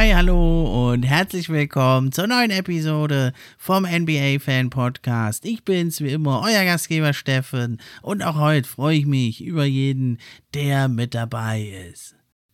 Hi, hallo und herzlich willkommen zur neuen Episode vom NBA Fan Podcast. Ich bin's wie immer, euer Gastgeber Steffen und auch heute freue ich mich über jeden, der mit dabei ist.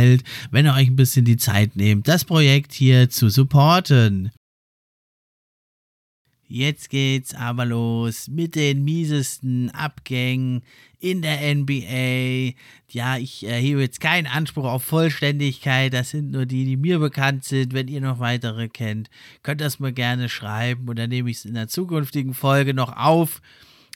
gefällt, wenn ihr euch ein bisschen die Zeit nehmt, das Projekt hier zu supporten. Jetzt geht's aber los mit den miesesten Abgängen in der NBA. Ja, ich erhebe jetzt keinen Anspruch auf Vollständigkeit. Das sind nur die, die mir bekannt sind. Wenn ihr noch weitere kennt, könnt das mir gerne schreiben und dann nehme ich es in der zukünftigen Folge noch auf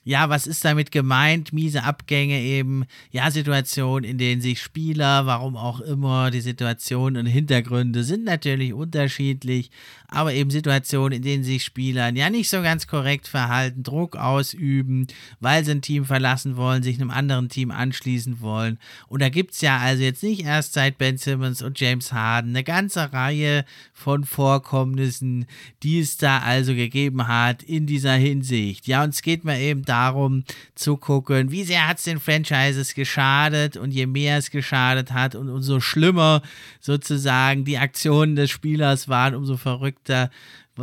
ja, was ist damit gemeint? Miese Abgänge eben, ja, Situationen, in denen sich Spieler, warum auch immer, die Situationen und Hintergründe sind natürlich unterschiedlich, aber eben Situationen, in denen sich Spieler ja nicht so ganz korrekt verhalten, Druck ausüben, weil sie ein Team verlassen wollen, sich einem anderen Team anschließen wollen. Und da gibt es ja also jetzt nicht erst seit Ben Simmons und James Harden eine ganze Reihe von Vorkommnissen, die es da also gegeben hat in dieser Hinsicht. Ja, und es geht mir eben darum zu gucken, wie sehr hat es den Franchises geschadet und je mehr es geschadet hat und umso schlimmer sozusagen die Aktionen des Spielers waren, umso verrückter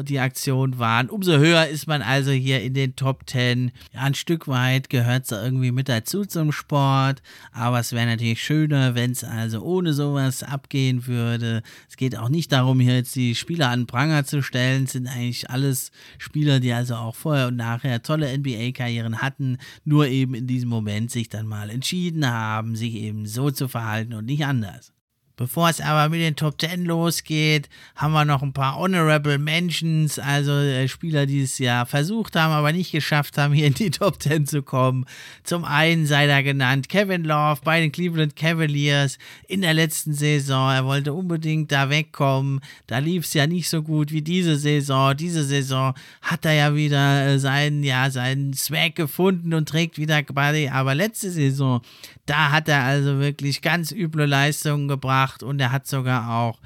die Aktion waren. Umso höher ist man also hier in den Top 10. Ja, ein Stück weit gehört es irgendwie mit dazu zum Sport, aber es wäre natürlich schöner, wenn es also ohne sowas abgehen würde. Es geht auch nicht darum, hier jetzt die Spieler an Pranger zu stellen. Es sind eigentlich alles Spieler, die also auch vorher und nachher tolle NBA-Karrieren hatten, nur eben in diesem Moment sich dann mal entschieden haben, sich eben so zu verhalten und nicht anders. Bevor es aber mit den Top 10 losgeht, haben wir noch ein paar Honorable Mentions, also äh, Spieler, die es ja versucht haben, aber nicht geschafft haben, hier in die Top 10 zu kommen. Zum einen sei da genannt Kevin Love bei den Cleveland Cavaliers in der letzten Saison. Er wollte unbedingt da wegkommen. Da lief es ja nicht so gut wie diese Saison. Diese Saison hat er ja wieder äh, seinen, ja, seinen Swag gefunden und trägt wieder Body. Aber letzte Saison, da hat er also wirklich ganz üble Leistungen gebracht und er hat sogar auch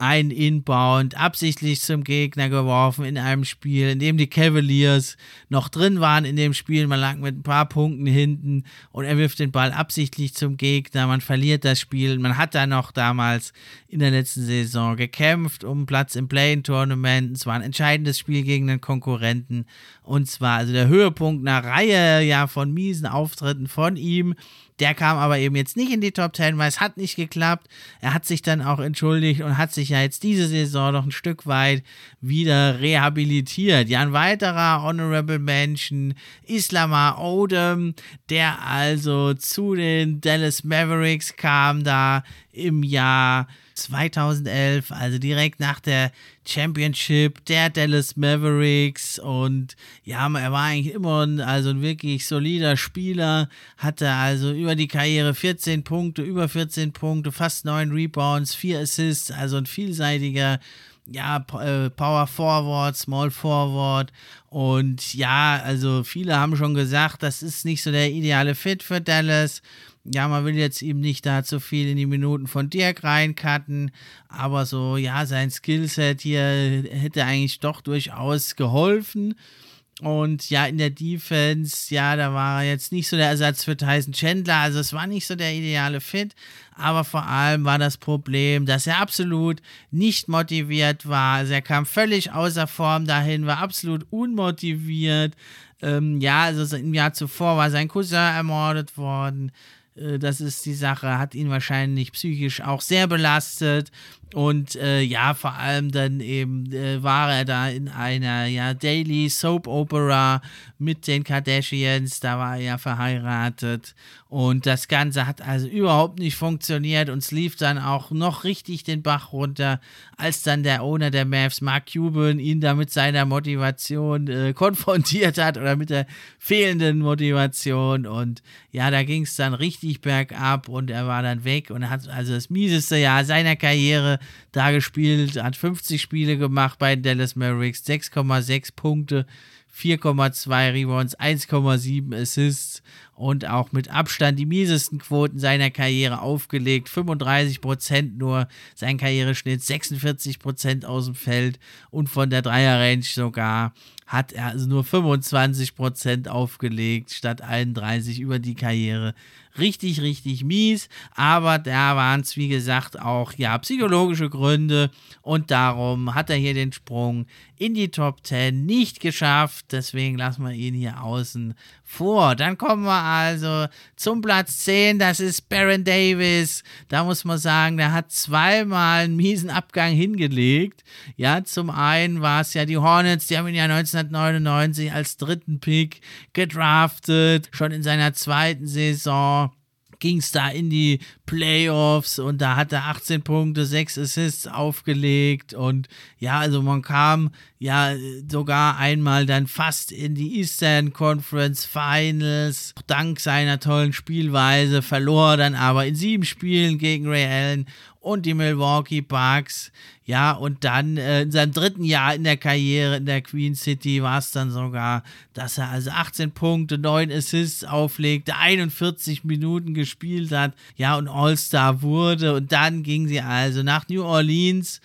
ein Inbound absichtlich zum Gegner geworfen in einem Spiel, in dem die Cavaliers noch drin waren in dem Spiel. Man lag mit ein paar Punkten hinten und er wirft den Ball absichtlich zum Gegner. Man verliert das Spiel. Man hat da noch damals in der letzten Saison gekämpft um Platz im Play-In-Tournament. Es war ein entscheidendes Spiel gegen den Konkurrenten. Und zwar also der Höhepunkt einer Reihe ja von miesen Auftritten von ihm. Der kam aber eben jetzt nicht in die Top 10, weil es hat nicht geklappt. Er hat sich dann auch entschuldigt und hat sich ja jetzt diese Saison noch ein Stück weit wieder rehabilitiert. Ja, ein weiterer Honorable Mention, Islamar Odom, der also zu den Dallas Mavericks kam da im Jahr 2011, also direkt nach der Championship der Dallas Mavericks. Und ja, er war eigentlich immer ein, also ein wirklich solider Spieler, hatte also über die Karriere 14 Punkte, über 14 Punkte, fast 9 Rebounds, 4 Assists, also ein vielseitiger ja, äh, Power Forward, Small Forward. Und ja, also viele haben schon gesagt, das ist nicht so der ideale Fit für Dallas ja, man will jetzt ihm nicht da zu viel in die Minuten von Dirk reincutten, aber so, ja, sein Skillset hier hätte eigentlich doch durchaus geholfen. Und ja, in der Defense, ja, da war er jetzt nicht so der Ersatz für Tyson Chandler. Also es war nicht so der ideale Fit. Aber vor allem war das Problem, dass er absolut nicht motiviert war. Also er kam völlig außer Form dahin, war absolut unmotiviert Ähm, ja, also im Jahr zuvor war sein Cousin ermordet worden. Äh, das ist die Sache, hat ihn wahrscheinlich psychisch auch sehr belastet. Und äh, ja, vor allem dann eben äh, war er da in einer ja, Daily Soap Opera mit den Kardashians, da war er ja verheiratet. Und das Ganze hat also überhaupt nicht funktioniert und es lief dann auch noch richtig den Bach runter, als dann der Owner der Mavs, Mark Cuban, ihn da mit seiner Motivation äh, konfrontiert hat oder mit der fehlenden Motivation. Und ja, da ging es dann richtig bergab und er war dann weg und hat also das mieseste Jahr seiner Karriere da gespielt, hat 50 Spiele gemacht bei den Dallas Mavericks, 6,6 Punkte, 4,2 Rebounds, 1,7 Assists und auch mit Abstand die miesesten Quoten seiner Karriere aufgelegt. 35% nur sein Karriereschnitt, 46% aus dem Feld und von der Dreierrange sogar hat er also nur 25% aufgelegt statt 31 über die Karriere richtig, richtig mies. Aber da waren es, wie gesagt, auch ja psychologische Gründe und darum hat er hier den Sprung in die Top 10 nicht geschafft. Deswegen lassen wir ihn hier außen vor. Dann kommen wir also zum Platz 10. Das ist Baron Davis. Da muss man sagen, der hat zweimal einen miesen Abgang hingelegt. Ja, zum einen war es ja die Hornets, die haben ihn ja 1999 als dritten Pick gedraftet, schon in seiner zweiten Saison ging es da in die Playoffs und da hat er 18 Punkte, 6 Assists aufgelegt und ja, also man kam ja sogar einmal dann fast in die Eastern Conference Finals, dank seiner tollen Spielweise, verlor dann aber in sieben Spielen gegen Ray Allen und die Milwaukee Bucks. Ja, und dann äh, in seinem dritten Jahr in der Karriere in der Queen City war es dann sogar, dass er also 18 Punkte, 9 Assists auflegte, 41 Minuten gespielt hat, ja, und All-Star wurde. Und dann ging sie also nach New Orleans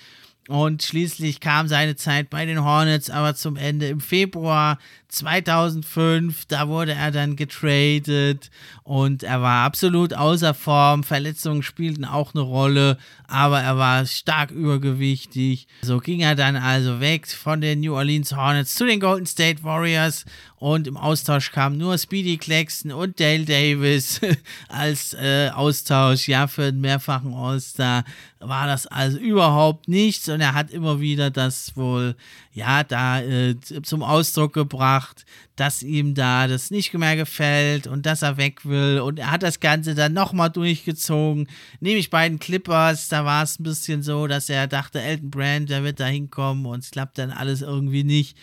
und schließlich kam seine Zeit bei den Hornets aber zum Ende im Februar 2005. Da wurde er dann getradet und er war absolut außer Form. Verletzungen spielten auch eine Rolle, aber er war stark übergewichtig. So ging er dann also weg von den New Orleans Hornets zu den Golden State Warriors und im Austausch kam nur Speedy Claxton und Dale Davis als äh, Austausch, ja, für einen mehrfachen All-Star war das also überhaupt nichts und er hat immer wieder das wohl, ja, da äh, zum Ausdruck gebracht, dass ihm da das nicht mehr gefällt und dass er weg will. Und er hat das Ganze dann nochmal durchgezogen, nämlich bei den Clippers, da war es ein bisschen so, dass er dachte, Elton Brand, der wird da hinkommen und es klappt dann alles irgendwie nicht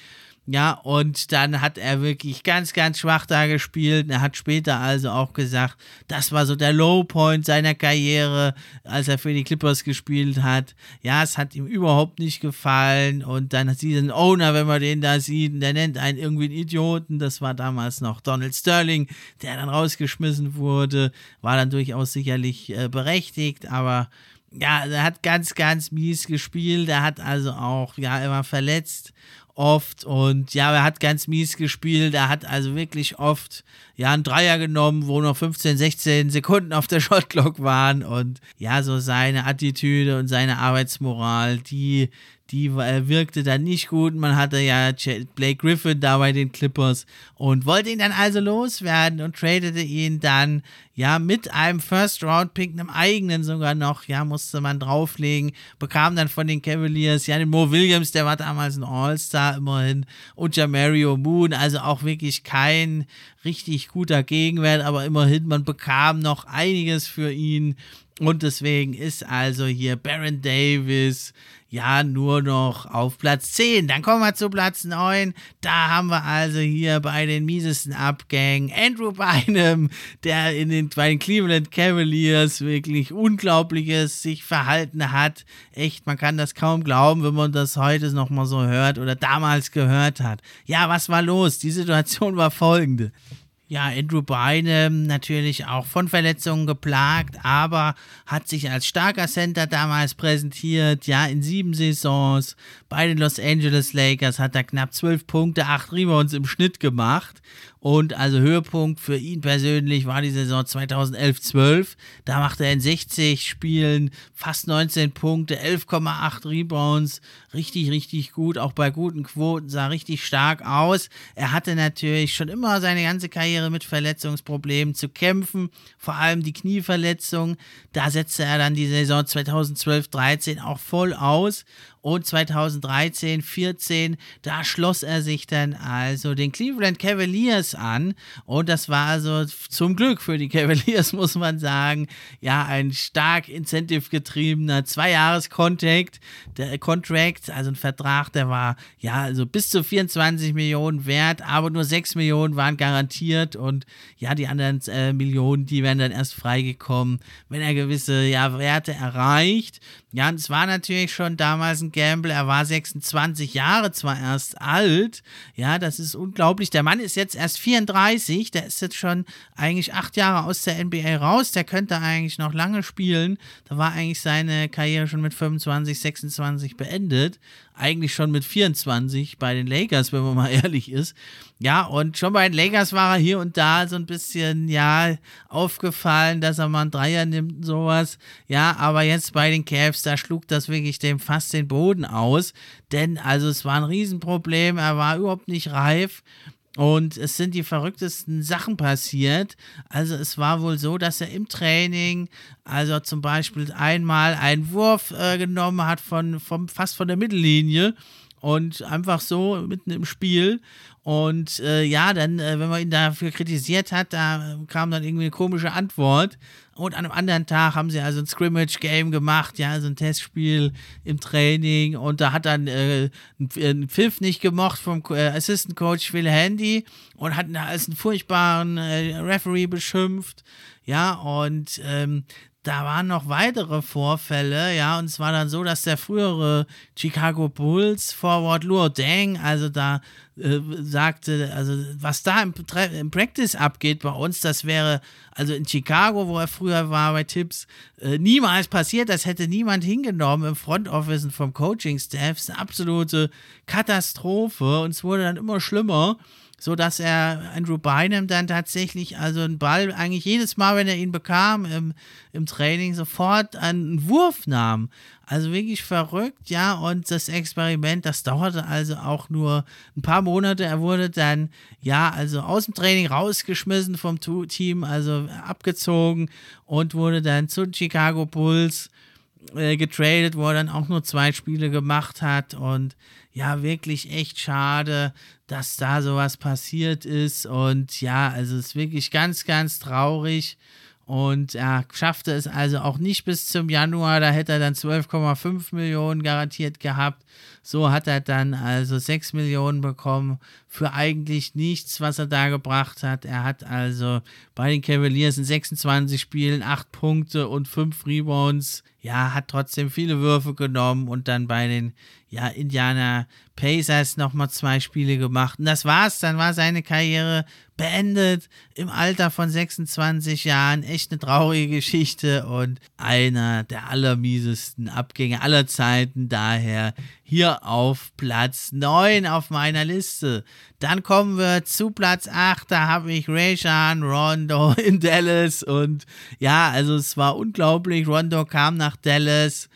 ja, und dann hat er wirklich ganz, ganz schwach da gespielt. Er hat später also auch gesagt, das war so der Low Point seiner Karriere, als er für die Clippers gespielt hat. Ja, es hat ihm überhaupt nicht gefallen. Und dann sieht ein Owner, wenn man den da sieht, der nennt einen irgendwie einen Idioten. Das war damals noch Donald Sterling, der dann rausgeschmissen wurde. War dann durchaus sicherlich äh, berechtigt, aber ja, er hat ganz, ganz mies gespielt. Er hat also auch, ja, er war verletzt oft und ja, er hat ganz mies gespielt. Er hat also wirklich oft ja einen Dreier genommen, wo noch 15, 16 Sekunden auf der Shotclock waren und ja, so seine Attitüde und seine Arbeitsmoral, die die wirkte dann nicht gut. Man hatte ja Blake Griffin da bei den Clippers und wollte ihn dann also loswerden und tradete ihn dann ja mit einem First Round Pick, einem eigenen sogar noch, ja, musste man drauflegen, bekam dann von den Cavaliers ja den Mo Williams, der war damals ein All-Star immerhin. Und ja Mario Moon, also auch wirklich kein richtig guter Gegenwert, aber immerhin, man bekam noch einiges für ihn und deswegen ist also hier Baron Davis ja nur noch auf Platz 10. Dann kommen wir zu Platz 9. Da haben wir also hier bei den miesesten Abgängen Andrew Bynum, der in den, bei den Cleveland Cavaliers wirklich Unglaubliches sich verhalten hat. Echt, man kann das kaum glauben, wenn man das heute nochmal so hört oder damals gehört hat. Ja, was war los? Die Situation war folgende. Ja, Andrew Bynum natürlich auch von Verletzungen geplagt, aber hat sich als starker Center damals präsentiert. Ja, in sieben Saisons bei den Los Angeles Lakers hat er knapp zwölf Punkte, acht Rebounds im Schnitt gemacht. Und also Höhepunkt für ihn persönlich war die Saison 2011-12. Da machte er in 60 Spielen fast 19 Punkte, 11,8 Rebounds. Richtig, richtig gut. Auch bei guten Quoten sah richtig stark aus. Er hatte natürlich schon immer seine ganze Karriere mit Verletzungsproblemen zu kämpfen. Vor allem die Knieverletzung. Da setzte er dann die Saison 2012-13 auch voll aus. Und 2013, 14, da schloss er sich dann also den Cleveland Cavaliers an. Und das war also zum Glück für die Cavaliers, muss man sagen, ja, ein stark incentive getriebener Zwei-Jahres-Contract, also ein Vertrag, der war ja also bis zu 24 Millionen wert, aber nur 6 Millionen waren garantiert und ja, die anderen äh, Millionen, die werden dann erst freigekommen, wenn er gewisse ja, Werte erreicht. Ja, und es war natürlich schon damals ein Gamble. Er war 26 Jahre zwar erst alt. Ja, das ist unglaublich. Der Mann ist jetzt erst 34. Der ist jetzt schon eigentlich acht Jahre aus der NBA raus. Der könnte eigentlich noch lange spielen. Da war eigentlich seine Karriere schon mit 25, 26 beendet eigentlich schon mit 24 bei den Lakers, wenn man mal ehrlich ist. Ja, und schon bei den Lakers war er hier und da so ein bisschen, ja, aufgefallen, dass er mal einen Dreier nimmt und sowas. Ja, aber jetzt bei den Cavs, da schlug das wirklich dem fast den Boden aus. Denn, also, es war ein Riesenproblem. Er war überhaupt nicht reif. Und es sind die verrücktesten Sachen passiert. Also es war wohl so, dass er im Training, also zum Beispiel einmal einen Wurf äh, genommen hat von, vom, fast von der Mittellinie und einfach so mitten im Spiel und äh, ja, dann, äh, wenn man ihn dafür kritisiert hat, da kam dann irgendwie eine komische Antwort. Und an einem anderen Tag haben sie also ein Scrimmage-Game gemacht, ja, also ein Testspiel im Training. Und da hat dann äh, ein Pfiff nicht gemocht vom äh, Assistant Coach Phil Handy und hat ihn als einen furchtbaren äh, Referee beschimpft. Ja, und ähm, da waren noch weitere Vorfälle, ja, und es war dann so, dass der frühere Chicago Bulls Forward Luo Deng, also da äh, sagte, also was da im, im, Practice abgeht bei uns, das wäre also in Chicago, wo er früher war bei Tipps, äh, niemals passiert, das hätte niemand hingenommen im Front Office und vom Coaching Staff, das ist eine absolute Katastrophe und es wurde dann immer schlimmer so dass er Andrew Bynum dann tatsächlich also einen Ball eigentlich jedes Mal, wenn er ihn bekam im, im Training, sofort einen Wurf nahm. Also wirklich verrückt, ja. Und das Experiment, das dauerte also auch nur ein paar Monate. Er wurde dann, ja, also aus dem Training rausgeschmissen vom Team, also abgezogen und wurde dann zu Chicago Bulls äh, getradet, wo er dann auch nur zwei Spiele gemacht hat. Und ja, wirklich echt schade, dass da sowas passiert ist. Und ja, also es ist wirklich ganz, ganz traurig. Und er schaffte es also auch nicht bis zum Januar. Da hätte er dann 12,5 Millionen garantiert gehabt. So hat er dann also 6 Millionen bekommen für eigentlich nichts, was er da gebracht hat. Er hat also bei den Cavaliers in 26 Spielen 8 Punkte und 5 Rebounds. Ja, hat trotzdem viele Würfe genommen und dann bei den ja, Indiana Pacers nochmal zwei Spiele gemacht. Und das war's. Dann war seine Karriere beendet im Alter von 26 Jahren. Echt eine traurige Geschichte und einer der allermiesesten Abgänge aller Zeiten. Daher hier auf Platz 9 auf meiner Liste. Dann kommen wir zu Platz 8. Da habe ich Rayshawn Rondo in Dallas. Und ja, also es war unglaublich. Rondo kam nach Dallas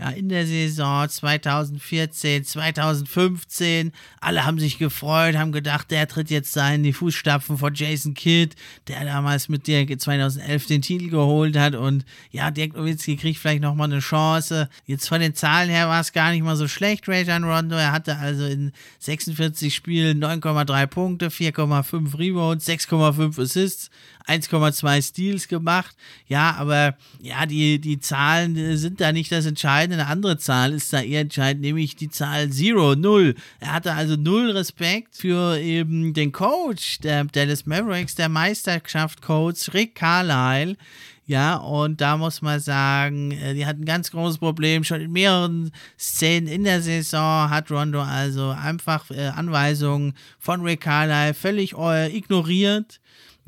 ja, in der Saison 2014, 2015. Alle haben sich gefreut, haben gedacht, der tritt jetzt da in die Fußstapfen von Jason Kidd, der damals mit dir 2011 den Titel geholt hat. Und ja, Dirk Nowitzki kriegt vielleicht nochmal eine Chance. Jetzt von den Zahlen her war es gar nicht mal so schlecht, Rajan Rondo. Er hatte also in 46 Spielen 9,3 Punkte, 4,5 Rebounds, 6,5 Assists, 1,2 Steals gemacht. Ja, aber ja, die, die Zahlen sind da nicht das Entscheidende. Eine andere Zahl ist da eher entscheidend, nämlich die Zahl 0, 0. Er hatte also null Respekt für eben den Coach der Dallas Mavericks, der Meisterschaft-Coach Rick Carlisle. Ja, und da muss man sagen, äh, die hatten ein ganz großes Problem. Schon in mehreren Szenen in der Saison hat Rondo also einfach äh, Anweisungen von Rick Carlisle völlig äh, ignoriert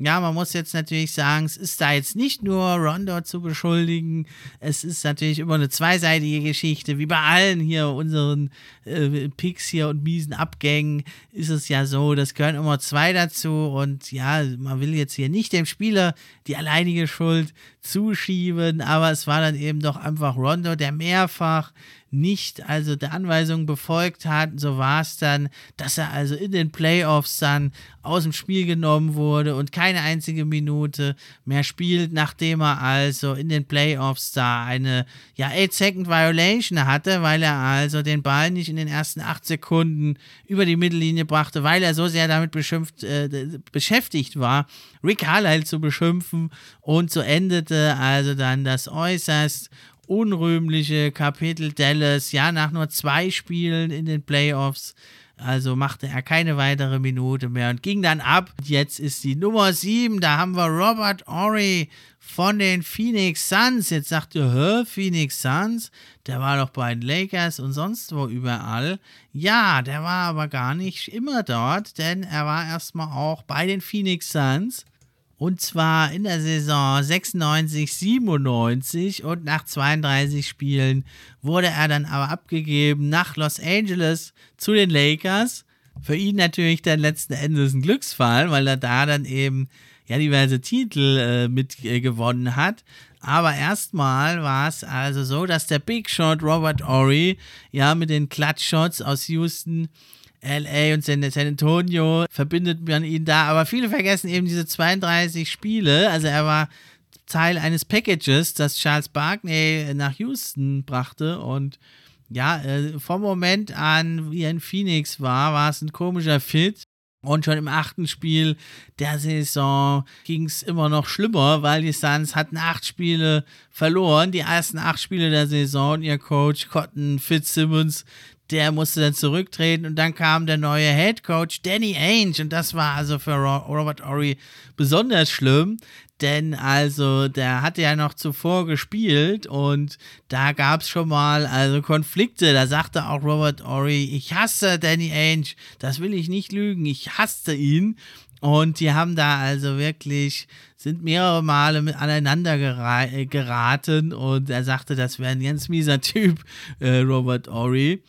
Ja, man muss jetzt natürlich sagen, es ist da jetzt nicht nur Rondo zu beschuldigen, es ist natürlich immer eine zweiseitige Geschichte, wie bei allen hier unseren äh, Picks hier und miesen Abgängen ist es ja so, das gehören immer zwei dazu. Und ja, man will jetzt hier nicht dem Spieler die alleinige Schuld zuschieben, aber es war dann eben doch einfach Rondo, der mehrfach nicht also der Anweisung befolgt hat. So war es dann, dass er also in den Playoffs dann aus dem Spiel genommen wurde und keine einzige Minute mehr spielt, nachdem er also in den Playoffs da eine ja 8 Second Violation hatte, weil er also den Ball nicht in den ersten 8 Sekunden über die Mittellinie brachte, weil er so sehr damit beschimpft, äh, beschäftigt war, Rick Carlisle zu beschimpfen und so endete also dann das äußerst unrühmliche Kapitel Dallas, ja, nach nur zwei Spielen in den Playoffs. Also machte er keine weitere Minute mehr und ging dann ab. Jetzt ist die Nummer 7. Da haben wir Robert Ory von den Phoenix Suns. Jetzt sagt ihr, hä, Phoenix Suns? Der war doch bei den Lakers und sonst wo überall. Ja, der war aber gar nicht immer dort, denn er war erstmal auch bei den Phoenix Suns. Und zwar in der Saison 96, 97 und nach 32 Spielen wurde er dann aber abgegeben nach Los Angeles zu den Lakers. Für ihn natürlich dann letzten Endes ein Glücksfall, weil er da dann eben ja diverse Titel äh, mit äh, hat. Aber erstmal war es also so, dass der Big Shot Robert Ory ja mit den Clutch Shots aus Houston LA und San, Antonio verbindet man ihn da. Aber viele vergessen eben diese 32 Spiele. Also er war Teil eines Packages, das Charles Barkley nach Houston brachte. Und ja, äh, vom Moment an, wie er in Phoenix war, war es ein komischer Fit. Und schon im achten Spiel der Saison ging es immer noch schlimmer, weil die Suns hatten acht Spiele verloren. Die ersten acht Spiele der Saison. Ihr Coach Cotton Fitzsimmons der musste dann zurücktreten und dann kam der neue Head Coach Danny Ainge und das war also für Robert Ory besonders schlimm, denn also der hatte ja noch zuvor gespielt und da gab es schon mal also Konflikte. Da sagte auch Robert Ory, ich hasse Danny Ainge, das will ich nicht lügen, ich hasste ihn. Und die haben da also wirklich, sind mehrere Male mit aneinander geraten und er sagte, das wäre ein ganz mieser Typ, äh, Robert Ory.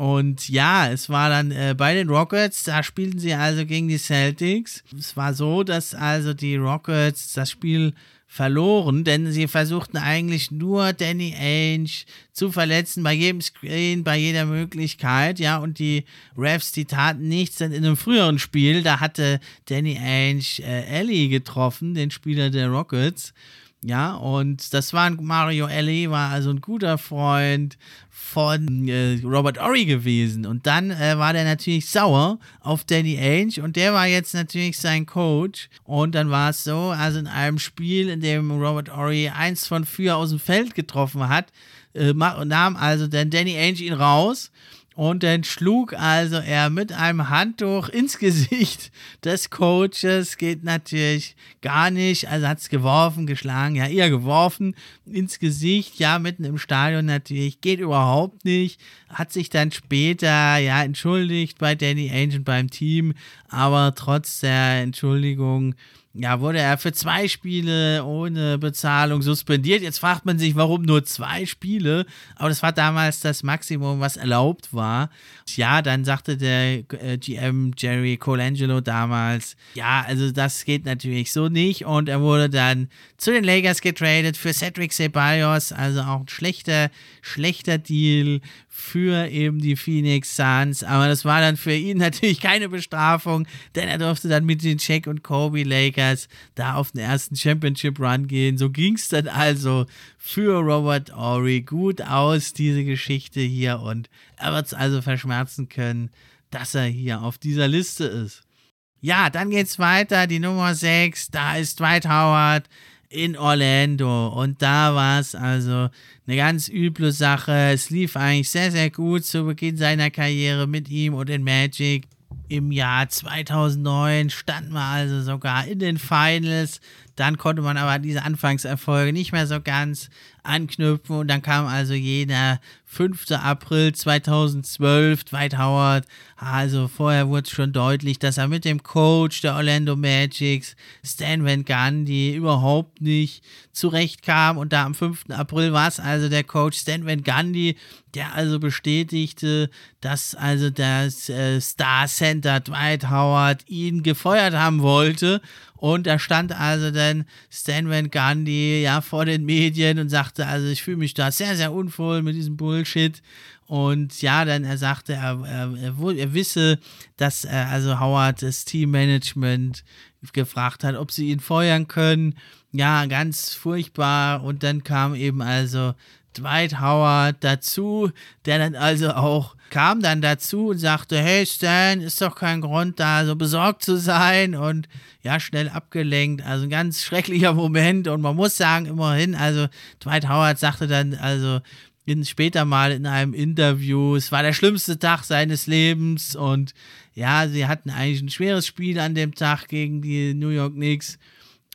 Und ja, es war dann äh, bei den Rockets, da spielten sie also gegen die Celtics. Es war so, dass also die Rockets das Spiel verloren, denn sie versuchten eigentlich nur Danny Ainge zu verletzen bei jedem Screen, bei jeder Möglichkeit, ja, und die Refs, die taten nichts, denn in einem früheren Spiel, da hatte Danny Ainge äh, Ellie getroffen, den Spieler der Rockets, ja, und das war Mario Ellie, war also ein guter Freund von äh, Robert Ory gewesen. Und dann äh, war der natürlich sauer auf Danny Ainge und der war jetzt natürlich sein Coach. Und dann war es so, also in einem Spiel, in dem Robert Ory eins von vier aus dem Feld getroffen hat, äh, nahm also dann Danny Ainge ihn raus und dann schlug also er mit einem Handtuch ins Gesicht des Coaches. Geht natürlich gar nicht. Also hat es geworfen, geschlagen, ja, eher geworfen ins Gesicht. Ja, mitten im Stadion natürlich. Geht überhaupt nicht. Hat sich dann später, ja, entschuldigt bei Danny Ainge und beim Team. Aber trotz der Entschuldigung ja, wurde er für zwei Spiele ohne Bezahlung suspendiert. Jetzt fragt man sich, warum nur zwei Spiele? Aber das war damals das Maximum, was erlaubt war. Ja, dann sagte der äh, GM Jerry Colangelo damals, ja, also das geht natürlich so nicht. Und er wurde dann zu den Lakers getradet für Cedric Ceballos, also auch ein schlechter, schlechter Deal für eben die Phoenix Suns. Aber das war dann für ihn natürlich keine Bestrafung, denn er durfte dann mit den Check und Kobe Lakers da auf den ersten Championship Run gehen. So ging es dann also für Robert Ory gut aus, diese Geschichte hier. Und er wird es also verschmerzen können, dass er hier auf dieser Liste ist. Ja, dann geht's weiter. Die Nummer 6, da ist Dwight Howard in Orlando. Und da war es also eine ganz üble Sache. Es lief eigentlich sehr, sehr gut zu Beginn seiner Karriere mit ihm und in Magic. Im Jahr 2009 standen wir also sogar in den Finals. Dann konnte man aber diese Anfangserfolge nicht mehr so ganz anknüpfen und dann kam also jener 5. April 2012, Dwight Howard. Also vorher wurde es schon deutlich, dass er mit dem Coach der Orlando Magics, Stan Van Gundy, überhaupt nicht zurechtkam. Und da am 5. April war es also der Coach Stan Van Gundy, der also bestätigte, dass also das äh, Star Center Dwight Howard ihn gefeuert haben wollte. Und da stand also dann Stan Van Gundy ja vor den Medien und sagte, also ich fühle mich da sehr, sehr unwohl mit diesem Bullshit. Und ja, dann er sagte, er, er, er, er wisse, dass er, also Howard das Teammanagement gefragt hat, ob sie ihn feuern können. Ja, ganz furchtbar. Und dann kam eben also Dwight Howard dazu, der dann also auch kam dann dazu und sagte, hey Stan, ist doch kein Grund da so besorgt zu sein und ja, schnell abgelenkt. Also ein ganz schrecklicher Moment und man muss sagen, immerhin, also Dwight Howard sagte dann also in, später mal in einem Interview, es war der schlimmste Tag seines Lebens und ja, sie hatten eigentlich ein schweres Spiel an dem Tag gegen die New York Knicks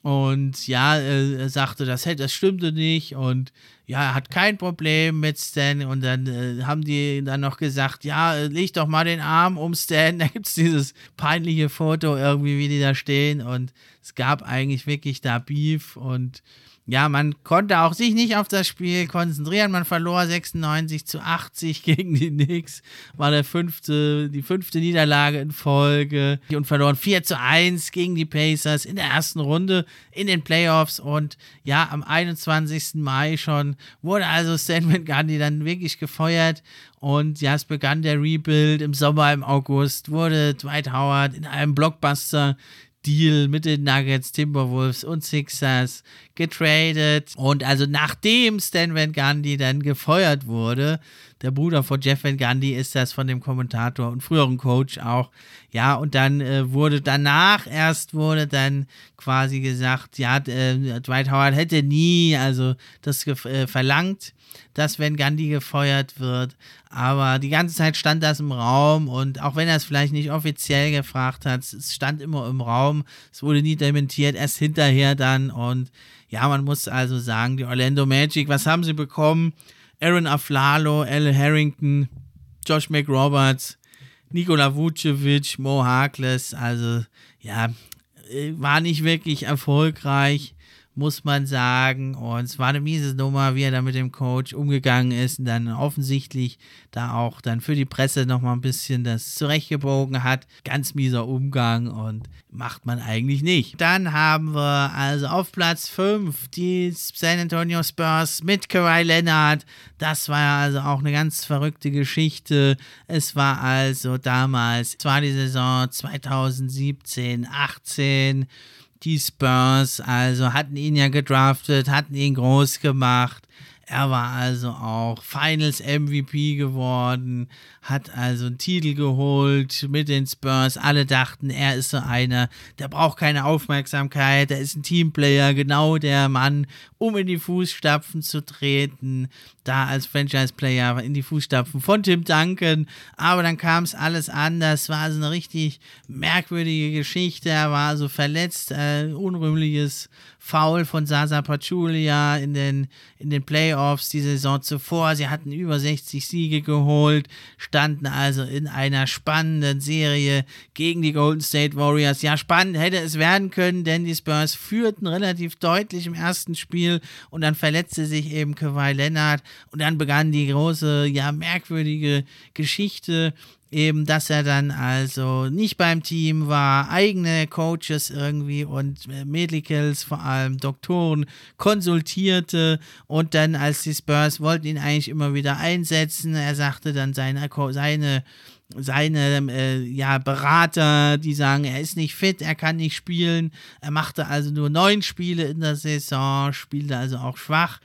und ja, er sagte, das, das stimmte nicht und ja, er hat kein Problem mit Stan. Und dann äh, haben die dann noch gesagt, ja, leg doch mal den Arm um Stan. Da gibt es dieses peinliche Foto irgendwie, wie die da stehen. Und es gab eigentlich wirklich da Beef und ja, man konnte auch sich nicht auf das Spiel konzentrieren. Man verlor 96 zu 80 gegen die Knicks, war der fünfte, die fünfte Niederlage in Folge und verloren 4 zu 1 gegen die Pacers in der ersten Runde in den Playoffs. Und ja, am 21. Mai schon wurde also Stan Gundy dann wirklich gefeuert. Und ja, es begann der Rebuild im Sommer, im August, wurde Dwight Howard in einem Blockbuster Deal mit den Nuggets, Timberwolves und Sixers getradet. Und also nachdem Stan Van Gundy dann gefeuert wurde, der Bruder von Jeff Van Gundy ist das von dem Kommentator und früheren Coach auch. Ja, und dann äh, wurde danach erst wurde dann quasi gesagt, ja, äh, Dwight Howard hätte nie also das äh, verlangt dass wenn Gandhi gefeuert wird. Aber die ganze Zeit stand das im Raum und auch wenn er es vielleicht nicht offiziell gefragt hat, es stand immer im Raum. Es wurde nie dementiert, erst hinterher dann. Und ja, man muss also sagen, die Orlando Magic, was haben sie bekommen? Aaron Aflalo, Al Harrington, Josh McRoberts, Nikola Vucevic, Mo Harkless. Also ja, äh, war nicht wirklich erfolgreich muss man sagen. Und es war eine miese Nummer, wie er da mit dem Coach umgegangen ist und dann offensichtlich da auch dann für die Presse nochmal ein bisschen das zurechtgebogen hat. Ganz mieser Umgang und macht man eigentlich nicht. Dann haben wir also auf Platz 5 die San Antonio Spurs mit Kawhi Leonard. Das war also auch eine ganz verrückte Geschichte. Es war also damals, es war die Saison 2017, 18 die Spurs, also hatten ihn ja gedraftet, hatten ihn groß gemacht. Er war also auch Finals MVP geworden, hat also einen Titel geholt mit den Spurs. Alle dachten, er ist so einer, der braucht keine Aufmerksamkeit, der ist ein Teamplayer, genau der Mann, um in die Fußstapfen zu treten. Da als Franchise-Player in die Fußstapfen von Tim Duncan. Aber dann kam es alles anders. War also eine richtig merkwürdige Geschichte. Er war so verletzt, äh, unrühmliches Foul von Sasa Pachulia in den, in den Playoffs die Saison zuvor. Sie hatten über 60 Siege geholt, standen also in einer spannenden Serie gegen die Golden State Warriors. Ja, spannend hätte es werden können, denn die Spurs führten relativ deutlich im ersten Spiel und dann verletzte sich eben Kawhi Leonard und dann begann die große, ja, merkwürdige Geschichte eben, dass er dann also nicht beim Team war, eigene Coaches irgendwie und äh, Medicals, vor allem Doktoren, konsultierte und dann, als die Spurs wollten ihn eigentlich immer wieder einsetzen, er sagte dann seine, seine seine äh, ja, Berater, die sagen, er ist nicht fit, er kann nicht spielen. Er machte also nur neun Spiele in der Saison, spielte also auch schwach.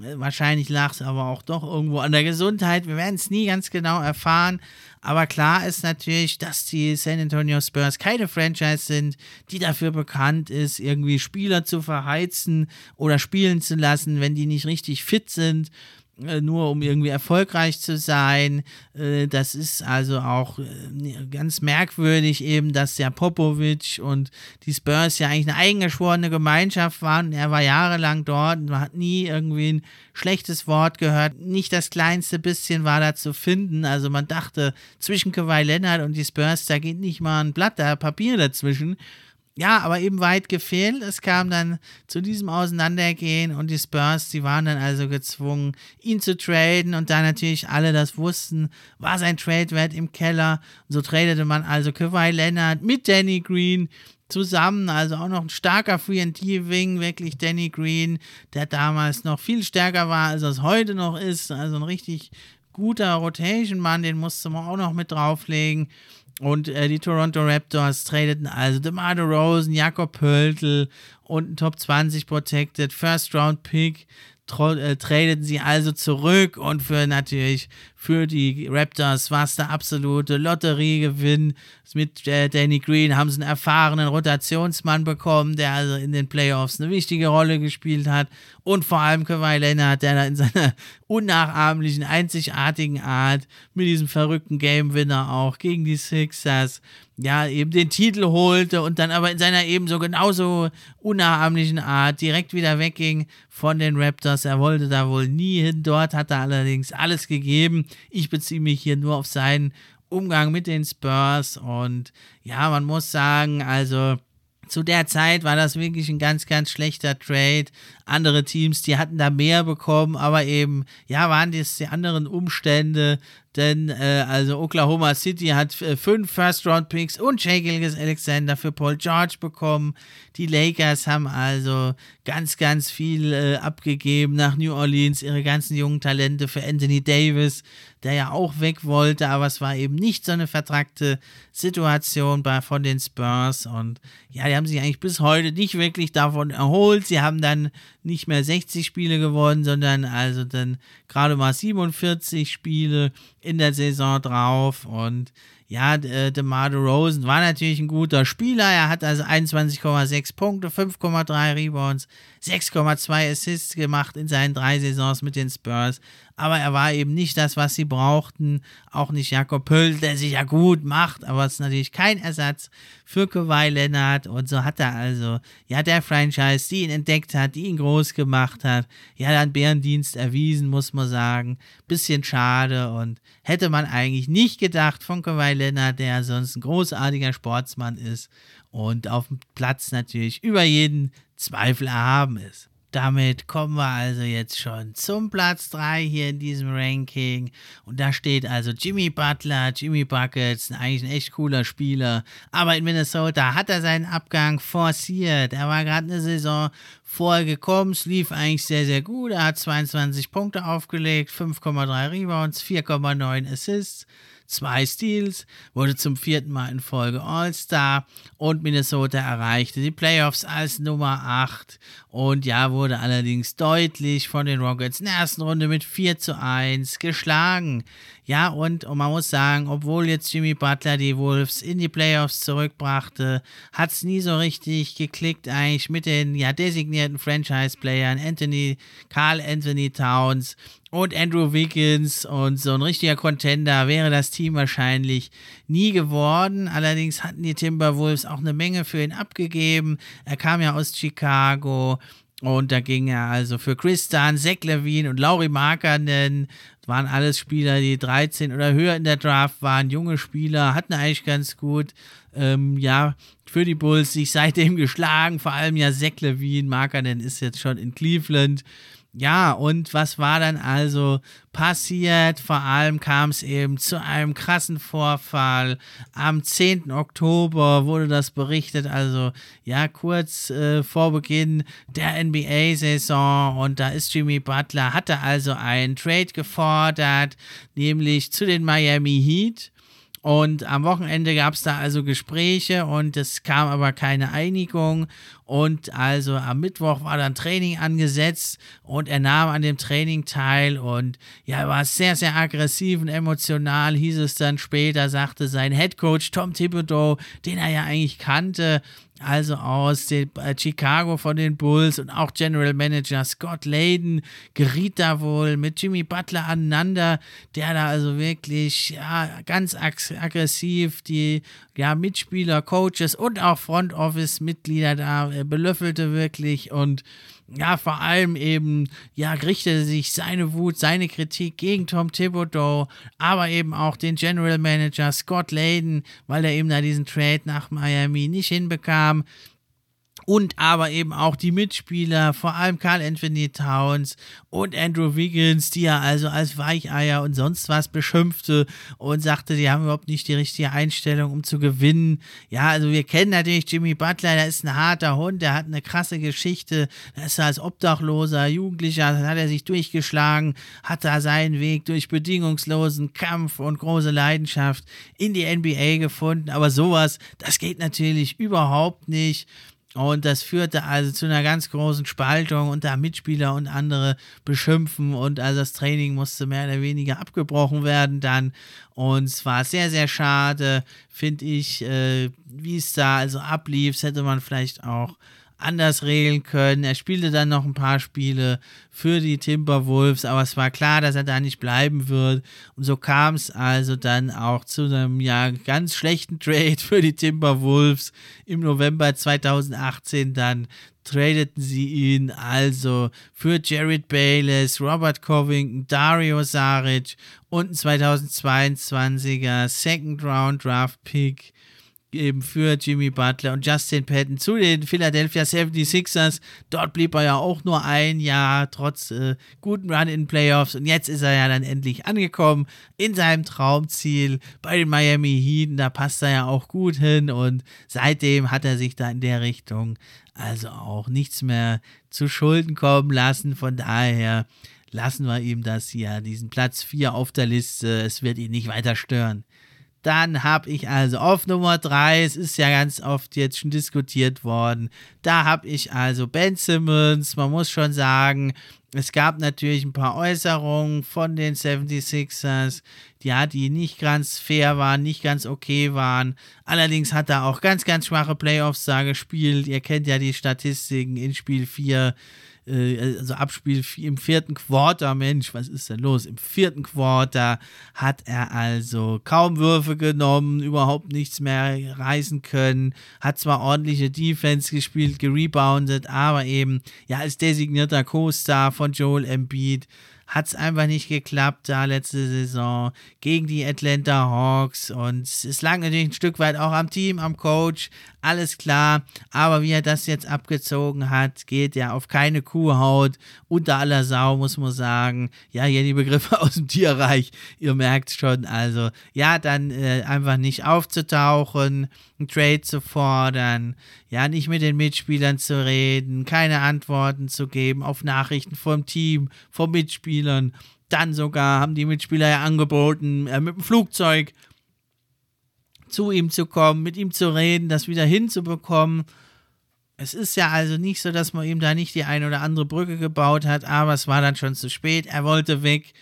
Wahrscheinlich lag es aber auch doch irgendwo an der Gesundheit. Wir werden es nie ganz genau erfahren. Aber klar ist natürlich, dass die San Antonio Spurs keine Franchise sind, die dafür bekannt ist, irgendwie Spieler zu verheizen oder spielen zu lassen, wenn die nicht richtig fit sind. Äh, nur um irgendwie erfolgreich zu sein. Äh, das ist also auch äh, ganz merkwürdig eben, dass der Popovic und die Spurs ja eigentlich eine eingeschworene Gemeinschaft waren. Er war jahrelang dort und hat nie irgendwie ein schlechtes Wort gehört. Nicht das kleinste bisschen war da zu finden. Also man dachte, zwischen Kawhi Leonard und die Spurs, da geht nicht mal ein Blatt Papier dazwischen ja, aber eben weit gefehlt. Es kam dann zu diesem Auseinandergehen und die Spurs, die waren dann also gezwungen, ihn zu traden und da natürlich alle das wussten, war sein Trade-Wert im Keller. Und so tradete man also Kawhi Leonard mit Danny Green zusammen, also auch noch ein starker Free Wing, wirklich Danny Green, der damals noch viel stärker war, als es heute noch ist, also ein richtig guter Rotation-Mann, den musste man auch noch mit drauflegen. Und äh, die Toronto Raptors tradeten also DeMar DeRozan, Jakob Pöltl und ein Top 20 Protected First Round Pick äh, tradeten sie also zurück. Und für natürlich für die Raptors war es der absolute Lotteriegewinn. Mit äh, Danny Green haben sie einen erfahrenen Rotationsmann bekommen, der also in den Playoffs eine wichtige Rolle gespielt hat. Und vor allem Kawhi Leonard, der da in seiner unnachahmlichen, einzigartigen Art mit diesem verrückten Game-Winner auch gegen die Sixers ja, eben den Titel holte und dann aber in seiner ebenso genauso unnachahmlichen Art direkt wieder wegging von den Raptors. Er wollte da wohl nie hin. Dort hat er allerdings alles gegeben. Ich beziehe mich hier nur auf seinen Umgang mit den Spurs und ja, man muss sagen, also zu der Zeit war das wirklich ein ganz, ganz schlechter Trade. Andere Teams, die hatten da mehr bekommen, aber eben, ja, waren das die anderen Umstände. Denn, äh, also Oklahoma City hat äh, fünf First-Round-Picks und Jay Gilgis Alexander für Paul George bekommen. Die Lakers haben also ganz, ganz viel äh, abgegeben nach New Orleans, ihre ganzen jungen Talente für Anthony Davis, der ja auch weg wollte, aber es war eben nicht so eine vertragte Situation bei, von den Spurs. Und ja, die haben sich eigentlich bis heute nicht wirklich davon erholt. Sie haben dann nicht mehr 60 Spiele gewonnen, sondern also dann gerade mal 47 Spiele in der Saison drauf und ja, äh, DeMar DeRozan war natürlich ein guter Spieler. Er hat also 21,6 Punkte, 5,3 Rebounds, 6,2 Assists gemacht in seinen drei Saisons mit den Spurs aber er war eben nicht das, was sie brauchten. Auch nicht Jakob Pöll, der sich ja gut macht, aber es ist natürlich kein Ersatz für Kawhi Leonard. Und so hat er also, ja, der Franchise, die ihn entdeckt hat, die ihn groß gemacht hat, ja, dann Bärendienst erwiesen, muss man sagen. Bisschen schade und hätte man eigentlich nicht gedacht von Kawhi Leonard, der sonst ein großartiger Sportsmann ist und auf dem Platz natürlich über jeden Zweifel erhaben ist. Damit kommen wir also jetzt schon zum Platz 3 hier in diesem Ranking. Und da steht also Jimmy Butler, Jimmy Buckets, eigentlich ein echt cooler Spieler. Aber in Minnesota hat er seinen Abgang forciert. Er war gerade eine Saison vorher gekommen, es lief eigentlich sehr, sehr gut. Er hat 22 Punkte aufgelegt, 5,3 Rebounds, 4,9 Assists zwei Steals, wurde zum vierten Mal in Folge All-Star und Minnesota erreichte die Playoffs als Nummer 8 und ja, wurde allerdings deutlich von den Rockets in der ersten Runde mit 4 zu 1 geschlagen. Ja, und, und man muss sagen, obwohl jetzt Jimmy Butler die Wolves in die Playoffs zurückbrachte, hat es nie so richtig geklickt eigentlich mit den ja designierten Franchise-Playern Anthony, Carl Anthony Towns und Andrew Wiggins und so ein richtiger Contender wäre das Team wahrscheinlich nie geworden. Allerdings hatten die Timberwolves auch eine Menge für ihn abgegeben. Er kam ja aus Chicago und da ging er also für Chris Dunn, Zach Levine und Laurie Markanen. Waren alles Spieler, die 13 oder höher in der Draft waren, junge Spieler, hatten eigentlich ganz gut, ähm, ja, für die Bulls sich seitdem geschlagen. Vor allem ja Zach Levine, Markanen ist jetzt schon in Cleveland. Ja, und was war dann also passiert? Vor allem kam es eben zu einem krassen Vorfall. Am 10. Oktober wurde das berichtet, also ja, kurz äh, vor Beginn der NBA-Saison. Und da ist Jimmy Butler, hatte also einen Trade gefordert, nämlich zu den Miami Heat. Und am Wochenende gab es da also Gespräche und es kam aber keine Einigung. Und also am Mittwoch war dann Training angesetzt und er nahm an dem Training teil und ja, er war sehr, sehr aggressiv und emotional, hieß es dann später, sagte sein Head Coach Tom Thibodeau, den er ja eigentlich kannte, also aus den, äh, Chicago von den Bulls und auch General Manager Scott Layden geriet da wohl mit Jimmy Butler aneinander, der da also wirklich ja, ganz ag aggressiv die ja, Mitspieler, Coaches und auch Front Office Mitglieder da äh, belöffelte wirklich und ja, vor allem eben, ja, richtete sich seine Wut, seine Kritik gegen Tom Thibodeau, aber eben auch den General Manager Scott Layden, weil er eben da diesen Trade nach Miami nicht hinbekam und aber eben auch die Mitspieler, vor allem Carl Anthony Towns und Andrew Wiggins, die er also als Weicheier und sonst was beschimpfte und sagte, die haben überhaupt nicht die richtige Einstellung, um zu gewinnen. Ja, also wir kennen natürlich Jimmy Butler, der ist ein harter Hund, der hat eine krasse Geschichte, da ist er als obdachloser Jugendlicher, hat er sich durchgeschlagen, hat da seinen Weg durch bedingungslosen Kampf und große Leidenschaft in die NBA gefunden, aber sowas, das geht natürlich überhaupt nicht. Und das führte also zu einer ganz großen Spaltung und da Mitspieler und andere beschimpfen und also das Training musste mehr oder weniger abgebrochen werden dann. Und es war sehr, sehr schade, finde ich, äh, wie es da also ablief. Das hätte man vielleicht auch anders regeln können. Er spielte dann noch ein paar Spiele für die Timberwolves, aber es war klar, dass er da nicht bleiben wird. Und so kam es also dann auch zu einem ja ganz schlechten Trade für die Timberwolves im November 2018 dann tradeten sie ihn also für Jared Bayless, Robert Covington, Dario Saric und ein 2022er Second Round Draft Pick eben für Jimmy Butler und Justin Patton zu den Philadelphia 76ers. Dort blieb er ja auch nur ein Jahr, trotz äh, guten Run in Playoffs. Und jetzt ist er ja dann endlich angekommen in seinem Traumziel bei den Miami Heat. Da passt er ja auch gut hin und seitdem hat er sich da in der Richtung also auch nichts mehr zu Schulden kommen lassen. Von daher lassen wir ihm das hier, diesen Platz 4 auf der Liste. Es wird ihn nicht weiter stören. Dann habe ich also auf Nummer 3, es ist ja ganz oft jetzt schon diskutiert worden, da habe ich also Ben Simmons, man muss schon sagen, es gab natürlich ein paar Äußerungen von den 76ers, ja, die nicht ganz fair waren, nicht ganz okay waren. Allerdings hat er auch ganz, ganz schwache Playoffs da gespielt. Ihr kennt ja die Statistiken in Spiel 4 äh, also Abspiel im vierten Quarter, Mensch, was ist denn los? Im vierten Quarter hat er also kaum Würfe genommen, überhaupt nichts mehr reißen können, hat zwar ordentliche Defense gespielt, gereboundet, aber eben ja als designierter Co-Star von Joel Embiid hat es einfach nicht geklappt da letzte Saison gegen die Atlanta Hawks und es lag natürlich ein Stück weit auch am Team, am Coach, alles klar, aber wie er das jetzt abgezogen hat, geht ja auf keine Kuhhaut, unter aller Sau, muss man sagen. Ja, hier die Begriffe aus dem Tierreich, ihr merkt schon, also ja, dann äh, einfach nicht aufzutauchen, einen Trade zu fordern, ja, nicht mit den Mitspielern zu reden, keine Antworten zu geben auf Nachrichten vom Team, vom Mitspielern. Dann sogar haben die Mitspieler ja angeboten, äh, mit dem Flugzeug zu ihm zu kommen, mit ihm zu reden, das wieder hinzubekommen. Es ist ja also nicht so, dass man ihm da nicht die eine oder andere Brücke gebaut hat, aber es war dann schon zu spät. Er wollte weg.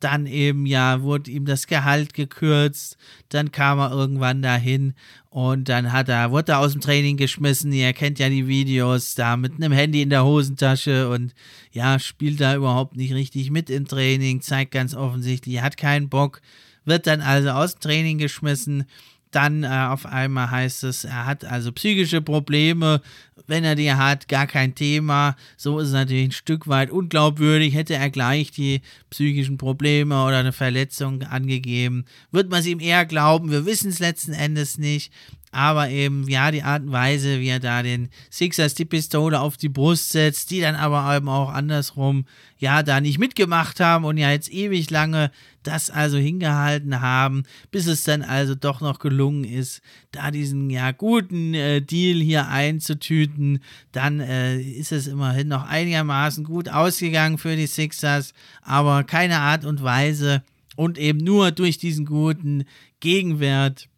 Dann eben, ja, wurde ihm das Gehalt gekürzt. Dann kam er irgendwann dahin und dann hat er, wurde er aus dem Training geschmissen. Ihr kennt ja die Videos da mit einem Handy in der Hosentasche und ja, spielt da überhaupt nicht richtig mit im Training. Zeigt ganz offensichtlich, hat keinen Bock. Wird dann also aus dem Training geschmissen dann äh, auf einmal heißt es, er hat also psychische Probleme. Wenn er die hat, gar kein Thema. So ist es natürlich ein Stück weit unglaubwürdig. Hätte er gleich die psychischen Probleme oder eine Verletzung angegeben, wird man es ihm eher glauben. Wir wissen es letzten Endes nicht. Aber eben, ja, die Art und Weise, wie er da den Sixers die Pistole auf die Brust setzt, die dann aber eben auch andersrum, ja, da nicht mitgemacht haben und ja jetzt ewig lange das also hingehalten haben, bis es dann also doch noch gelungen ist, da diesen, ja, guten äh, Deal hier einzutüten. Dann äh, ist es immerhin noch einigermaßen gut ausgegangen für die Sixers, aber keine Art und Weise und eben nur durch diesen guten Gegenwert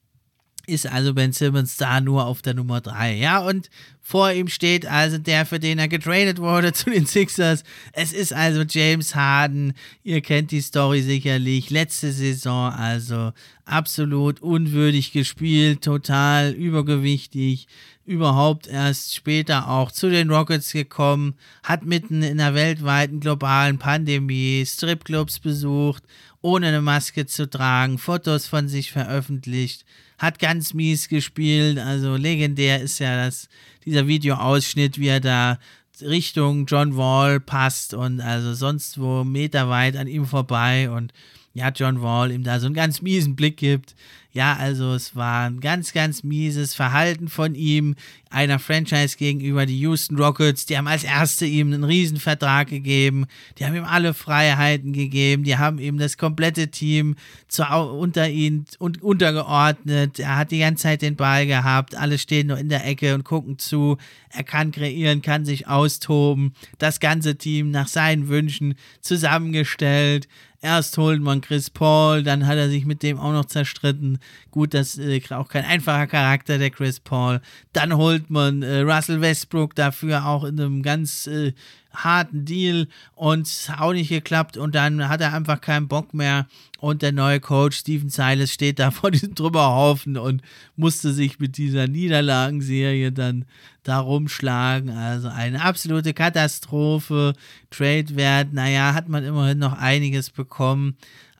ist also Ben Simmons da nur auf der Nummer 3. Ja, und vor ihm steht also der, für den er getradet wurde zu den Sixers. Es ist also James Harden. Ihr kennt die Story sicherlich. Letzte Saison also absolut unwürdig gespielt, total übergewichtig, überhaupt erst später auch zu den Rockets gekommen, hat mitten in einer weltweiten globalen Pandemie Stripclubs besucht, ohne eine Maske zu tragen, Fotos von sich veröffentlicht, hat ganz mies gespielt, also legendär ist ja das, dieser Videoausschnitt, wie er da Richtung John Wall passt und also sonst wo meterweit an ihm vorbei und ja, John Wall ihm da so einen ganz miesen Blick gibt. Ja, also es war ein ganz, ganz mieses Verhalten von ihm, einer Franchise gegenüber, die Houston Rockets. Die haben als Erste ihm einen Riesenvertrag gegeben. Die haben ihm alle Freiheiten gegeben. Die haben ihm das komplette Team zu, unter ihn und untergeordnet. Er hat die ganze Zeit den Ball gehabt. Alle stehen nur in der Ecke und gucken zu. Er kann kreieren, kann sich austoben. Das ganze Team nach seinen Wünschen zusammengestellt. Erst holt man Chris Paul, dann hat er sich mit dem auch noch zerstritten. Gut, das ist äh, auch kein einfacher Charakter, der Chris Paul. Dann holt man äh, Russell Westbrook dafür auch in einem ganz äh, harten Deal und auch nicht geklappt und dann hat er einfach keinen Bock mehr und der neue Coach Steven Silas steht da vor diesem Trümmerhaufen und musste sich mit dieser Niederlagenserie dann da rumschlagen. Also eine absolute Katastrophe. Trade-Wert, naja, hat man immerhin noch einiges bekommen.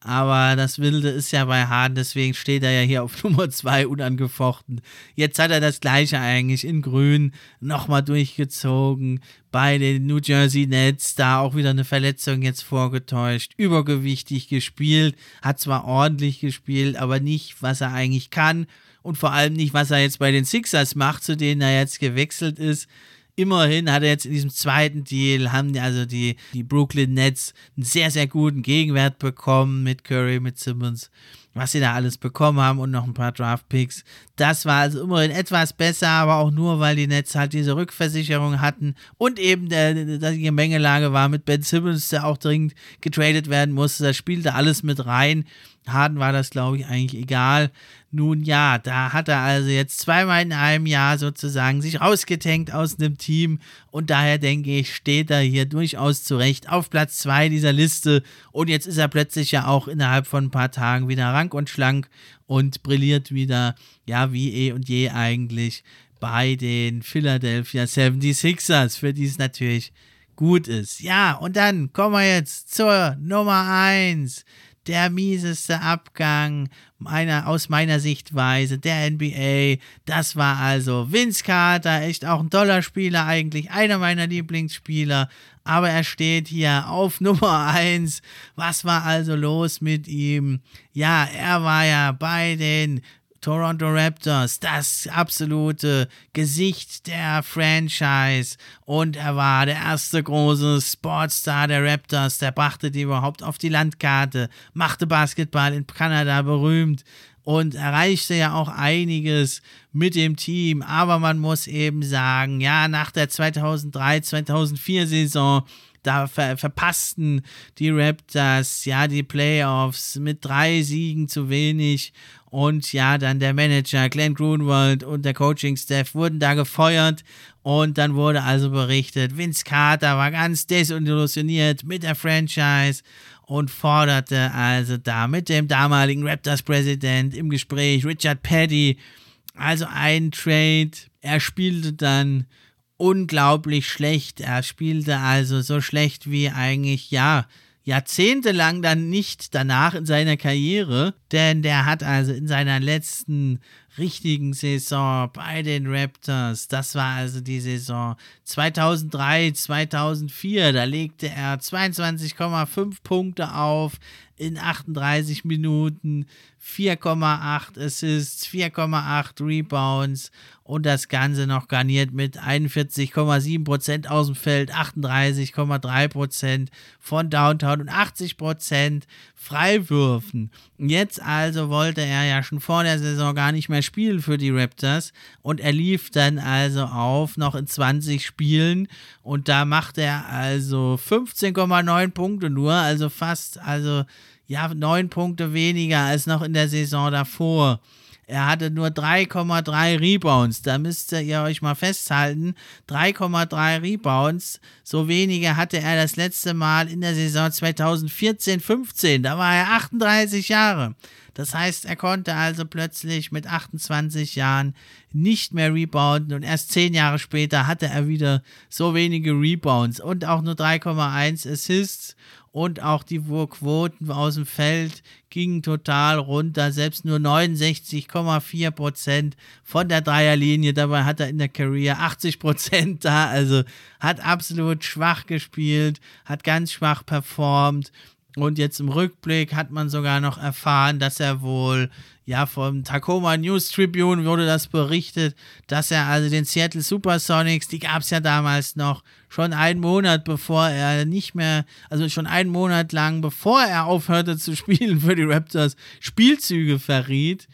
Aber das Wilde ist ja bei Harden, deswegen steht er ja hier auf Nummer 2 unangefochten. Jetzt hat er das gleiche eigentlich in Grün nochmal durchgezogen. Bei den New Jersey Nets, da auch wieder eine Verletzung jetzt vorgetäuscht. Übergewichtig gespielt, hat zwar ordentlich gespielt, aber nicht, was er eigentlich kann. Und vor allem nicht, was er jetzt bei den Sixers macht, zu denen er jetzt gewechselt ist. Immerhin hat er jetzt in diesem zweiten Deal, haben also die, die Brooklyn Nets einen sehr, sehr guten Gegenwert bekommen mit Curry, mit Simmons, was sie da alles bekommen haben und noch ein paar Draft-Picks. Das war also immerhin etwas besser, aber auch nur, weil die Nets halt diese Rückversicherung hatten und eben der, die Gemengelage war mit Ben Simmons, der auch dringend getradet werden musste. Das spielte alles mit rein. Harden war das, glaube ich, eigentlich egal. Nun ja, da hat er also jetzt zweimal in einem Jahr sozusagen sich rausgetankt aus einem Team und daher denke ich, steht er hier durchaus zurecht auf Platz zwei dieser Liste und jetzt ist er plötzlich ja auch innerhalb von ein paar Tagen wieder rank und schlank und brilliert wieder, ja, wie eh und je eigentlich bei den Philadelphia 76ers, für die es natürlich gut ist. Ja, und dann kommen wir jetzt zur Nummer eins der mieseste Abgang meiner, aus meiner Sichtweise der NBA. Das war also Vince Carter, echt auch ein toller Spieler eigentlich, einer meiner Lieblingsspieler. Aber er steht hier auf Nummer 1. Was war also los mit ihm? Ja, er war ja bei den Toronto Raptors, das absolute Gesicht der Franchise. Und er war der erste große Sportstar der Raptors, der brachte die überhaupt auf die Landkarte, machte Basketball in Kanada berühmt und erreichte ja auch einiges mit dem Team. Aber man muss eben sagen, ja, nach der 2003-2004 Saison da ver verpassten die Raptors ja die Playoffs mit drei Siegen zu wenig und ja, dann der Manager Glenn Grunwald und der Coaching-Staff wurden da gefeuert. Und dann wurde also berichtet, Vince Carter war ganz desillusioniert mit der Franchise und forderte also da mit dem damaligen Raptors-Präsident im Gespräch, Richard Petty, also einen Trade. Er spielte dann unglaublich schlecht. Er spielte also so schlecht wie eigentlich, ja, jahrzehntelang dann nicht danach in seiner Karriere, denn der hat also in seiner letzten richtigen Saison bei den Raptors, das war also die Saison 2003, 2004, da legte er 22,5 Punkte auf in 38 Minuten, 4,8 Assists, 4,8 Rebounds und das Ganze noch garniert mit 41,7% aus dem Feld, 38,3% von Downtown und 80% Freiwürfen. Jetzt also wollte er ja schon vor der Saison gar nicht mehr spielen für die Raptors und er lief dann also auf noch in 20 Spielen und da macht er also 15,9 Punkte nur, also fast, also ja, neun Punkte weniger als noch in der Saison davor. Er hatte nur 3,3 Rebounds. Da müsst ihr euch mal festhalten. 3,3 Rebounds. So wenige hatte er das letzte Mal in der Saison 2014-15. Da war er 38 Jahre. Das heißt, er konnte also plötzlich mit 28 Jahren nicht mehr rebounden und erst 10 Jahre später hatte er wieder so wenige Rebounds und auch nur 3,1 Assists und auch die Quoten aus dem Feld gingen total runter, selbst nur 69,4 Prozent von der Dreierlinie. Dabei hat er in der Career 80 Prozent da, also hat absolut schwach gespielt, hat ganz schwach performt. Und jetzt im Rückblick hat man sogar noch erfahren, dass er wohl, ja, vom Tacoma News Tribune wurde das berichtet, dass er also den Seattle Supersonics, die gab es ja damals noch, schon einen Monat bevor er nicht mehr, also schon einen Monat lang, bevor er aufhörte zu spielen für die Raptors, Spielzüge verriet.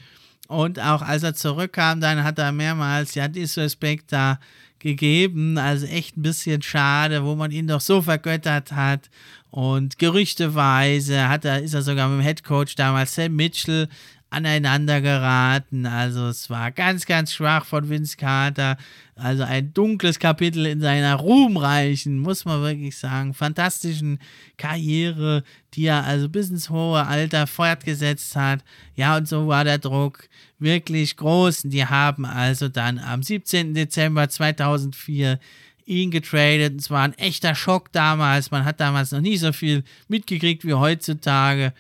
Und auch als er zurückkam, dann hat er mehrmals, ja, Disrespect da gegeben. Also echt ein bisschen schade, wo man ihn doch so vergöttert hat. Und gerüchteweise hat er, ist er sogar mit dem Headcoach damals, Sam Mitchell, aneinander geraten. Also es war ganz, ganz schwach von Vince Carter. Also ein dunkles Kapitel in seiner ruhmreichen, muss man wirklich sagen, fantastischen Karriere, die er also bis ins hohe Alter fortgesetzt hat. Ja, und so war der Druck wirklich groß. Die haben also dann am 17. Dezember 2004 ihn getradet. Es war ein echter Schock damals. Man hat damals noch nie so viel mitgekriegt wie heutzutage.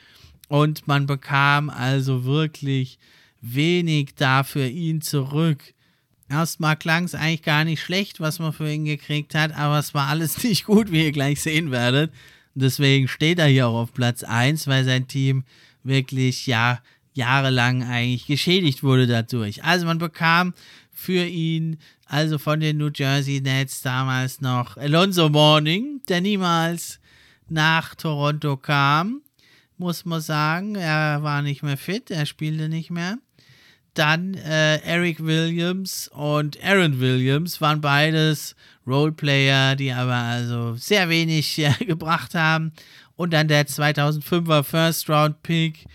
Und man bekam also wirklich wenig da für ihn zurück. Erstmal klang es eigentlich gar nicht schlecht, was man für ihn gekriegt hat, aber es war alles nicht gut, wie ihr gleich sehen werdet. deswegen steht er hier auch auf Platz 1, weil sein Team wirklich, ja, jahrelang eigentlich geschädigt wurde dadurch. Also man bekam für ihn also von den New Jersey Nets damals noch Alonso Morning, der niemals nach Toronto kam, muss man sagen. Er war nicht mehr fit, er spielte nicht mehr. Dann äh, Eric Williams und Aaron Williams waren beides Roleplayer, die aber also sehr wenig äh, gebracht haben. Und dann der 2005er First Round Pick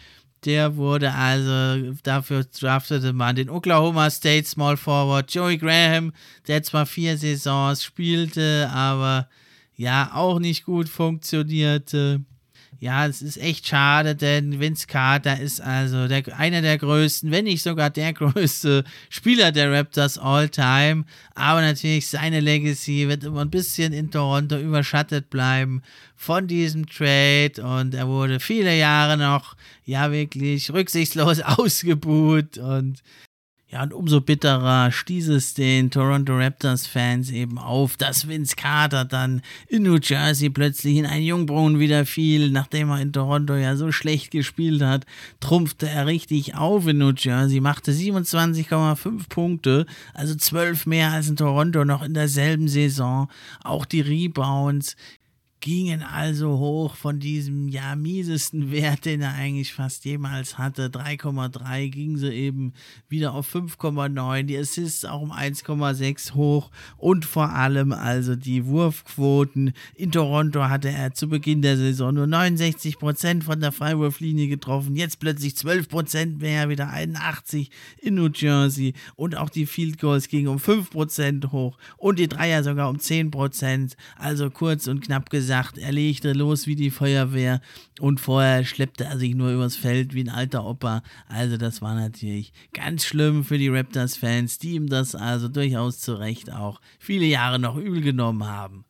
der wurde also, dafür draftete man den Oklahoma State Small Forward Joey Graham, der zwar vier Saisons spielte, aber ja auch nicht gut funktionierte. Ja, es ist echt schade, denn Vince Carter ist also der, einer der größten, wenn nicht sogar der größte Spieler der Raptors all time. Aber natürlich seine Legacy wird immer ein bisschen in Toronto überschattet bleiben von diesem Trade und er wurde viele Jahre noch, ja, wirklich rücksichtslos ausgebuht und ja, und umso bitterer stieß es den Toronto Raptors-Fans eben auf, dass Vince Carter dann in New Jersey plötzlich in einen Jungbrunnen wieder fiel, nachdem er in Toronto ja so schlecht gespielt hat, trumpfte er richtig auf in New Jersey, machte 27,5 Punkte, also 12 mehr als in Toronto noch in derselben Saison. Auch die Rebounds gingen also hoch von diesem ja miesesten Wert, den er eigentlich fast jemals hatte. 3,3 gingen sie eben wieder auf 5,9. Die Assists auch um 1,6 hoch und vor allem also die Wurfquoten. In Toronto hatte er zu Beginn der Saison nur 69% von der Freiwurflinie getroffen. Jetzt plötzlich 12% mehr, wieder 81 in New Jersey. Und auch die Field Goals gingen um 5% hoch und die Dreier sogar um 10%. Also kurz und knapp gesagt gesagt, er legte los wie die Feuerwehr und vorher schleppte er sich nur übers Feld wie ein alter Opa. Also das war natürlich ganz schlimm für die Raptors-Fans, die ihm das also durchaus zu Recht auch viele Jahre noch übel genommen haben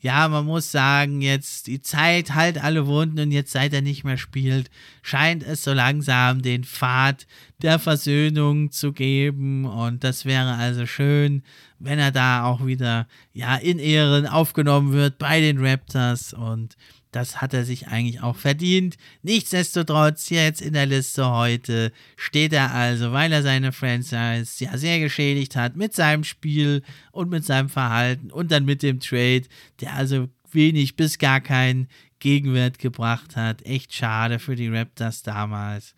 ja, man muss sagen, jetzt die Zeit halt alle Wunden und jetzt seit er nicht mehr spielt, scheint es so langsam den Pfad der Versöhnung zu geben. Und das wäre also schön, wenn er da auch wieder ja in Ehren aufgenommen wird bei den Raptors. Und das hat er sich eigentlich auch verdient. Nichtsdestotrotz, jetzt in der Liste heute steht er also, weil er seine Franchise ja sehr geschädigt hat mit seinem Spiel und mit seinem Verhalten und dann mit dem Trade, der also wenig bis gar keinen Gegenwert gebracht hat. Echt schade für die Raptors damals.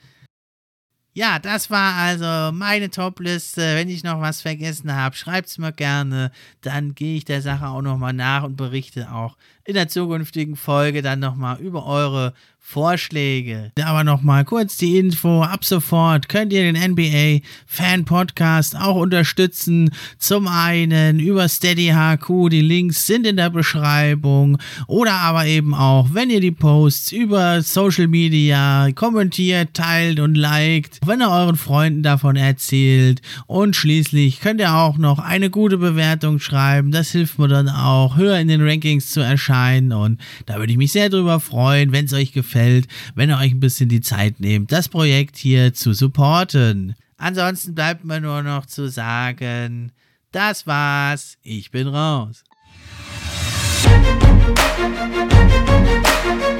Ja, das war also meine Top-Liste. Wenn ich noch was vergessen habe, schreibt es mir gerne. Dann gehe ich der Sache auch nochmal nach und berichte auch in der zukünftigen Folge dann nochmal über eure Vorschläge. Aber nochmal kurz die Info. Ab sofort könnt ihr den NBA Fan Podcast auch unterstützen. Zum einen über Steady HQ. Die Links sind in der Beschreibung. Oder aber eben auch, wenn ihr die Posts über Social Media kommentiert, teilt und liked. Wenn ihr euren Freunden davon erzählt. Und schließlich könnt ihr auch noch eine gute Bewertung schreiben. Das hilft mir dann auch, höher in den Rankings zu erscheinen. Und da würde ich mich sehr drüber freuen, wenn es euch gefällt wenn ihr euch ein bisschen die Zeit nehmt, das Projekt hier zu supporten. Ansonsten bleibt mir nur noch zu sagen, das war's, ich bin raus. NBA